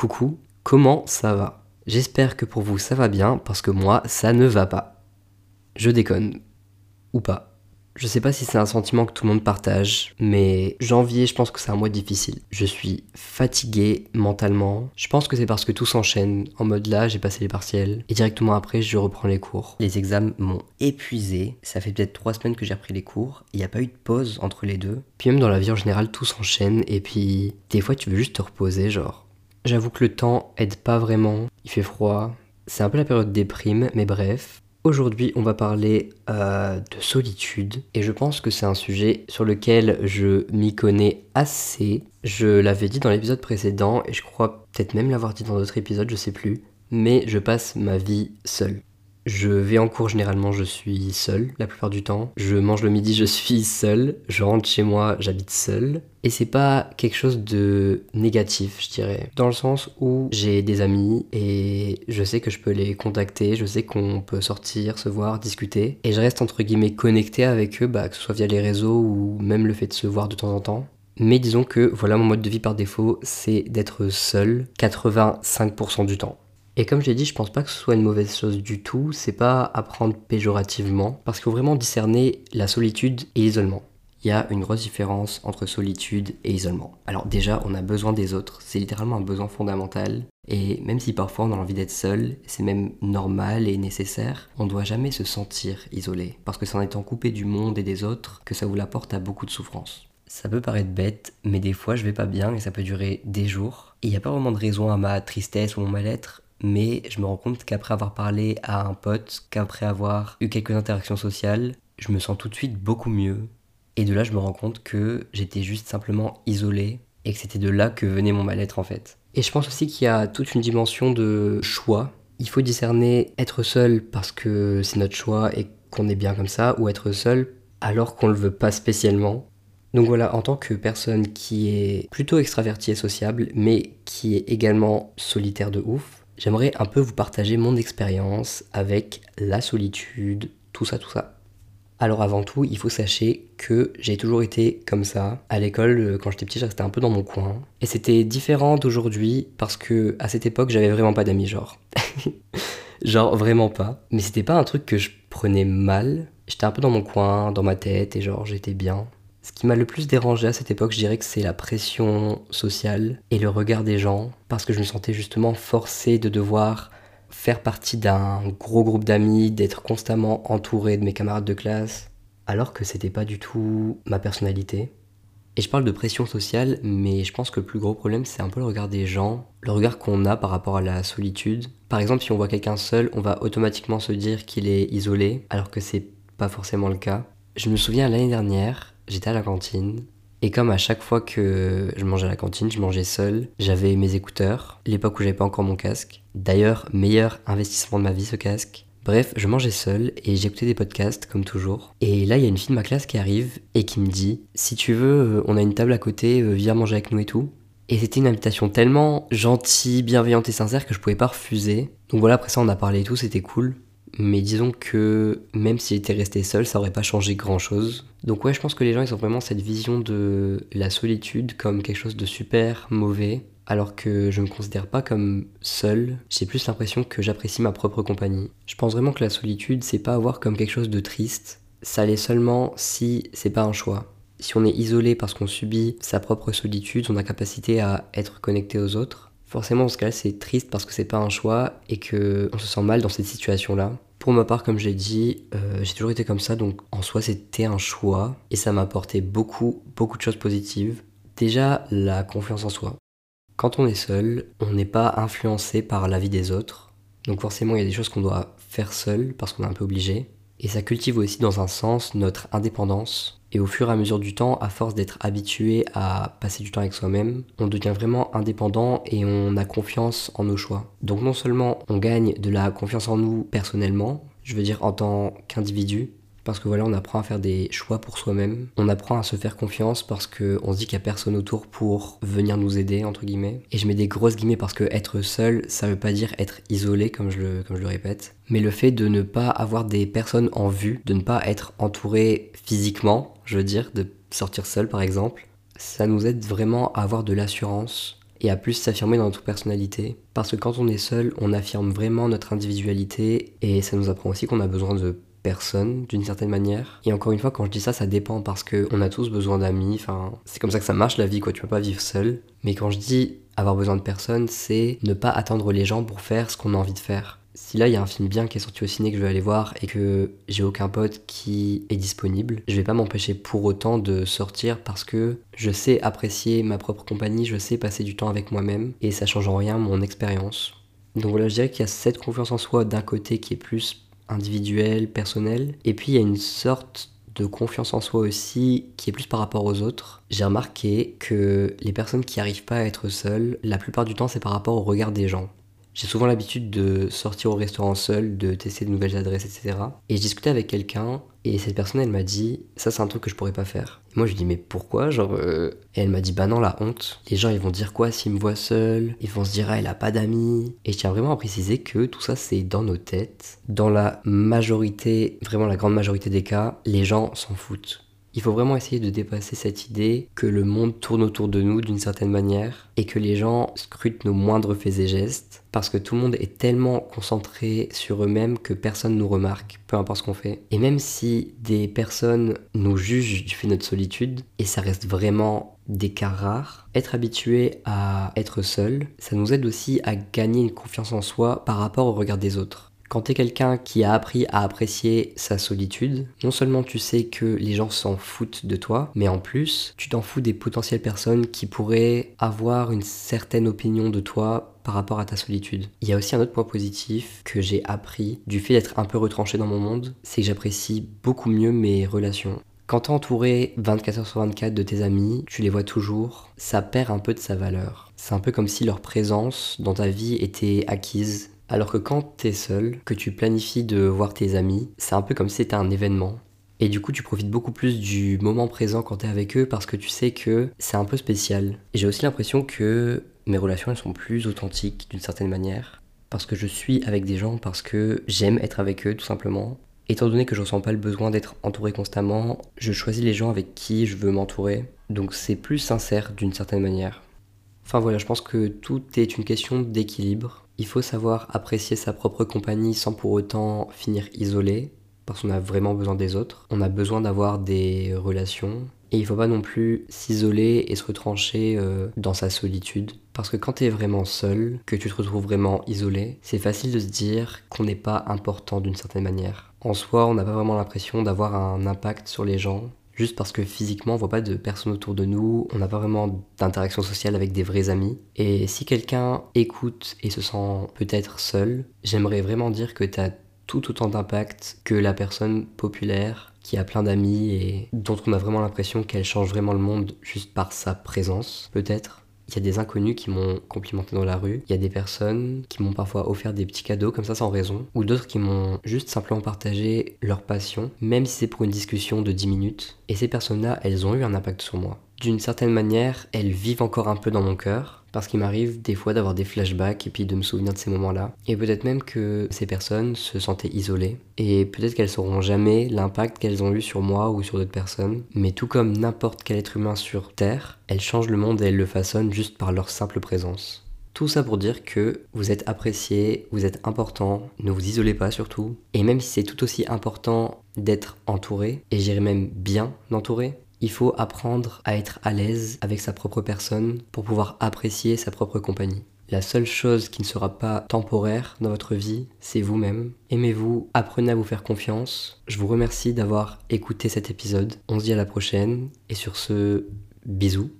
Coucou, comment ça va? J'espère que pour vous ça va bien parce que moi ça ne va pas. Je déconne. Ou pas. Je sais pas si c'est un sentiment que tout le monde partage, mais janvier, je pense que c'est un mois difficile. Je suis fatigué mentalement. Je pense que c'est parce que tout s'enchaîne. En mode là, j'ai passé les partiels. Et directement après, je reprends les cours. Les examens m'ont épuisé. Ça fait peut-être trois semaines que j'ai repris les cours. Il n'y a pas eu de pause entre les deux. Puis même dans la vie en général, tout s'enchaîne. Et puis, des fois, tu veux juste te reposer, genre. J'avoue que le temps aide pas vraiment. Il fait froid. C'est un peu la période déprime, mais bref. Aujourd'hui, on va parler euh, de solitude et je pense que c'est un sujet sur lequel je m'y connais assez. Je l'avais dit dans l'épisode précédent et je crois peut-être même l'avoir dit dans d'autres épisodes, je sais plus. Mais je passe ma vie seule. Je vais en cours généralement, je suis seul la plupart du temps. Je mange le midi, je suis seul. Je rentre chez moi, j'habite seul. Et c'est pas quelque chose de négatif, je dirais. Dans le sens où j'ai des amis et je sais que je peux les contacter, je sais qu'on peut sortir, se voir, discuter. Et je reste entre guillemets connecté avec eux, bah, que ce soit via les réseaux ou même le fait de se voir de temps en temps. Mais disons que voilà mon mode de vie par défaut, c'est d'être seul 85% du temps. Et comme j'ai dit, je pense pas que ce soit une mauvaise chose du tout, c'est pas à prendre péjorativement, parce qu'il faut vraiment discerner la solitude et l'isolement. Il y a une grosse différence entre solitude et isolement. Alors déjà, on a besoin des autres, c'est littéralement un besoin fondamental, et même si parfois on a envie d'être seul, c'est même normal et nécessaire, on doit jamais se sentir isolé, parce que c'est en étant coupé du monde et des autres que ça vous l'apporte à beaucoup de souffrance. Ça peut paraître bête, mais des fois je vais pas bien et ça peut durer des jours. Il n'y a pas vraiment de raison à ma tristesse ou mon mal-être, mais je me rends compte qu'après avoir parlé à un pote, qu'après avoir eu quelques interactions sociales, je me sens tout de suite beaucoup mieux. Et de là, je me rends compte que j'étais juste simplement isolé et que c'était de là que venait mon mal-être en fait. Et je pense aussi qu'il y a toute une dimension de choix. Il faut discerner être seul parce que c'est notre choix et qu'on est bien comme ça, ou être seul alors qu'on le veut pas spécialement. Donc voilà, en tant que personne qui est plutôt extravertie et sociable, mais qui est également solitaire de ouf, j'aimerais un peu vous partager mon expérience avec la solitude, tout ça, tout ça. Alors avant tout, il faut sachez que j'ai toujours été comme ça. À l'école, euh, quand j'étais petit, je restais un peu dans mon coin. Et c'était différent d'aujourd'hui parce que à cette époque, j'avais vraiment pas d'amis, genre. genre vraiment pas. Mais c'était pas un truc que je prenais mal. J'étais un peu dans mon coin, dans ma tête, et genre j'étais bien. Ce qui m'a le plus dérangé à cette époque, je dirais que c'est la pression sociale et le regard des gens, parce que je me sentais justement forcé de devoir faire partie d'un gros groupe d'amis, d'être constamment entouré de mes camarades de classe, alors que c'était pas du tout ma personnalité. Et je parle de pression sociale, mais je pense que le plus gros problème, c'est un peu le regard des gens, le regard qu'on a par rapport à la solitude. Par exemple, si on voit quelqu'un seul, on va automatiquement se dire qu'il est isolé, alors que c'est pas forcément le cas. Je me souviens l'année dernière, j'étais à la cantine. Et comme à chaque fois que je mangeais à la cantine, je mangeais seul, j'avais mes écouteurs, l'époque où j'avais pas encore mon casque. D'ailleurs, meilleur investissement de ma vie ce casque. Bref, je mangeais seul et j'écoutais des podcasts comme toujours. Et là, il y a une fille de ma classe qui arrive et qui me dit Si tu veux, euh, on a une table à côté, euh, viens manger avec nous et tout. Et c'était une invitation tellement gentille, bienveillante et sincère que je pouvais pas refuser. Donc voilà, après ça, on a parlé et tout, c'était cool. Mais disons que même s'il était resté seul, ça aurait pas changé grand chose. Donc ouais, je pense que les gens ils ont vraiment cette vision de la solitude comme quelque chose de super mauvais, alors que je me considère pas comme seul. J'ai plus l'impression que j'apprécie ma propre compagnie. Je pense vraiment que la solitude c'est pas avoir comme quelque chose de triste. Ça l'est seulement si c'est pas un choix. Si on est isolé parce qu'on subit sa propre solitude, son incapacité à être connecté aux autres, Forcément, dans ce cas-là, c'est triste parce que c'est pas un choix et que on se sent mal dans cette situation-là. Pour ma part, comme j'ai dit, euh, j'ai toujours été comme ça, donc en soi, c'était un choix et ça m'a apporté beaucoup, beaucoup de choses positives. Déjà, la confiance en soi. Quand on est seul, on n'est pas influencé par la vie des autres. Donc forcément, il y a des choses qu'on doit faire seul parce qu'on est un peu obligé. Et ça cultive aussi dans un sens notre indépendance et au fur et à mesure du temps, à force d'être habitué à passer du temps avec soi-même, on devient vraiment indépendant et on a confiance en nos choix. Donc non seulement on gagne de la confiance en nous personnellement, je veux dire en tant qu'individu, parce que voilà, on apprend à faire des choix pour soi-même. On apprend à se faire confiance parce qu'on se dit qu'il n'y a personne autour pour venir nous aider, entre guillemets. Et je mets des grosses guillemets parce que être seul, ça veut pas dire être isolé, comme je le, comme je le répète. Mais le fait de ne pas avoir des personnes en vue, de ne pas être entouré physiquement, je veux dire, de sortir seul par exemple, ça nous aide vraiment à avoir de l'assurance et à plus s'affirmer dans notre personnalité. Parce que quand on est seul, on affirme vraiment notre individualité et ça nous apprend aussi qu'on a besoin de personne d'une certaine manière. Et encore une fois, quand je dis ça, ça dépend parce qu'on a tous besoin d'amis. Enfin, c'est comme ça que ça marche la vie, quoi. Tu peux pas vivre seul. Mais quand je dis avoir besoin de personne, c'est ne pas attendre les gens pour faire ce qu'on a envie de faire. Si là il y a un film bien qui est sorti au ciné que je vais aller voir et que j'ai aucun pote qui est disponible, je vais pas m'empêcher pour autant de sortir parce que je sais apprécier ma propre compagnie, je sais passer du temps avec moi-même et ça change en rien mon expérience. Donc voilà, je dirais qu'il y a cette confiance en soi d'un côté qui est plus individuelle, personnelle, et puis il y a une sorte de confiance en soi aussi qui est plus par rapport aux autres. J'ai remarqué que les personnes qui n'arrivent pas à être seules, la plupart du temps c'est par rapport au regard des gens. J'ai souvent l'habitude de sortir au restaurant seul, de tester de nouvelles adresses, etc. Et je discutais avec quelqu'un et cette personne elle m'a dit ça c'est un truc que je pourrais pas faire. moi je lui dis mais pourquoi? Genre euh, et elle m'a dit bah non la honte. Les gens ils vont dire quoi s'ils me voient seul? Ils vont se dire ah elle a pas d'amis. Et je tiens vraiment à préciser que tout ça c'est dans nos têtes. Dans la majorité, vraiment la grande majorité des cas, les gens s'en foutent. Il faut vraiment essayer de dépasser cette idée que le monde tourne autour de nous d'une certaine manière et que les gens scrutent nos moindres faits et gestes parce que tout le monde est tellement concentré sur eux-mêmes que personne nous remarque, peu importe ce qu'on fait. Et même si des personnes nous jugent du fait de notre solitude, et ça reste vraiment des cas rares, être habitué à être seul, ça nous aide aussi à gagner une confiance en soi par rapport au regard des autres. Quand tu es quelqu'un qui a appris à apprécier sa solitude, non seulement tu sais que les gens s'en foutent de toi, mais en plus, tu t'en fous des potentielles personnes qui pourraient avoir une certaine opinion de toi par rapport à ta solitude. Il y a aussi un autre point positif que j'ai appris du fait d'être un peu retranché dans mon monde, c'est que j'apprécie beaucoup mieux mes relations. Quand t'es entouré 24 h sur 24 de tes amis, tu les vois toujours, ça perd un peu de sa valeur. C'est un peu comme si leur présence dans ta vie était acquise alors que quand t'es seul, que tu planifies de voir tes amis, c'est un peu comme si c'était un événement. Et du coup, tu profites beaucoup plus du moment présent quand t'es avec eux parce que tu sais que c'est un peu spécial. Et j'ai aussi l'impression que mes relations, elles sont plus authentiques d'une certaine manière. Parce que je suis avec des gens, parce que j'aime être avec eux tout simplement. Étant donné que je ressens pas le besoin d'être entouré constamment, je choisis les gens avec qui je veux m'entourer. Donc c'est plus sincère d'une certaine manière. Enfin voilà, je pense que tout est une question d'équilibre. Il faut savoir apprécier sa propre compagnie sans pour autant finir isolé, parce qu'on a vraiment besoin des autres. On a besoin d'avoir des relations. Et il faut pas non plus s'isoler et se retrancher euh, dans sa solitude. Parce que quand tu es vraiment seul, que tu te retrouves vraiment isolé, c'est facile de se dire qu'on n'est pas important d'une certaine manière. En soi, on n'a pas vraiment l'impression d'avoir un impact sur les gens juste parce que physiquement on voit pas de personnes autour de nous, on n'a pas vraiment d'interaction sociale avec des vrais amis. Et si quelqu'un écoute et se sent peut-être seul, j'aimerais vraiment dire que tu as tout autant d'impact que la personne populaire qui a plein d'amis et dont on a vraiment l'impression qu'elle change vraiment le monde juste par sa présence, peut-être. Il y a des inconnus qui m'ont complimenté dans la rue. Il y a des personnes qui m'ont parfois offert des petits cadeaux comme ça sans raison. Ou d'autres qui m'ont juste simplement partagé leur passion, même si c'est pour une discussion de 10 minutes. Et ces personnes-là, elles ont eu un impact sur moi. D'une certaine manière, elles vivent encore un peu dans mon cœur parce qu'il m'arrive des fois d'avoir des flashbacks et puis de me souvenir de ces moments-là. Et peut-être même que ces personnes se sentaient isolées, et peut-être qu'elles sauront jamais l'impact qu'elles ont eu sur moi ou sur d'autres personnes, mais tout comme n'importe quel être humain sur Terre, elles changent le monde et elles le façonnent juste par leur simple présence. Tout ça pour dire que vous êtes apprécié, vous êtes important, ne vous isolez pas surtout. Et même si c'est tout aussi important d'être entouré, et j'irais même bien entouré, il faut apprendre à être à l'aise avec sa propre personne pour pouvoir apprécier sa propre compagnie. La seule chose qui ne sera pas temporaire dans votre vie, c'est vous-même. Aimez-vous, apprenez à vous faire confiance. Je vous remercie d'avoir écouté cet épisode. On se dit à la prochaine. Et sur ce, bisous.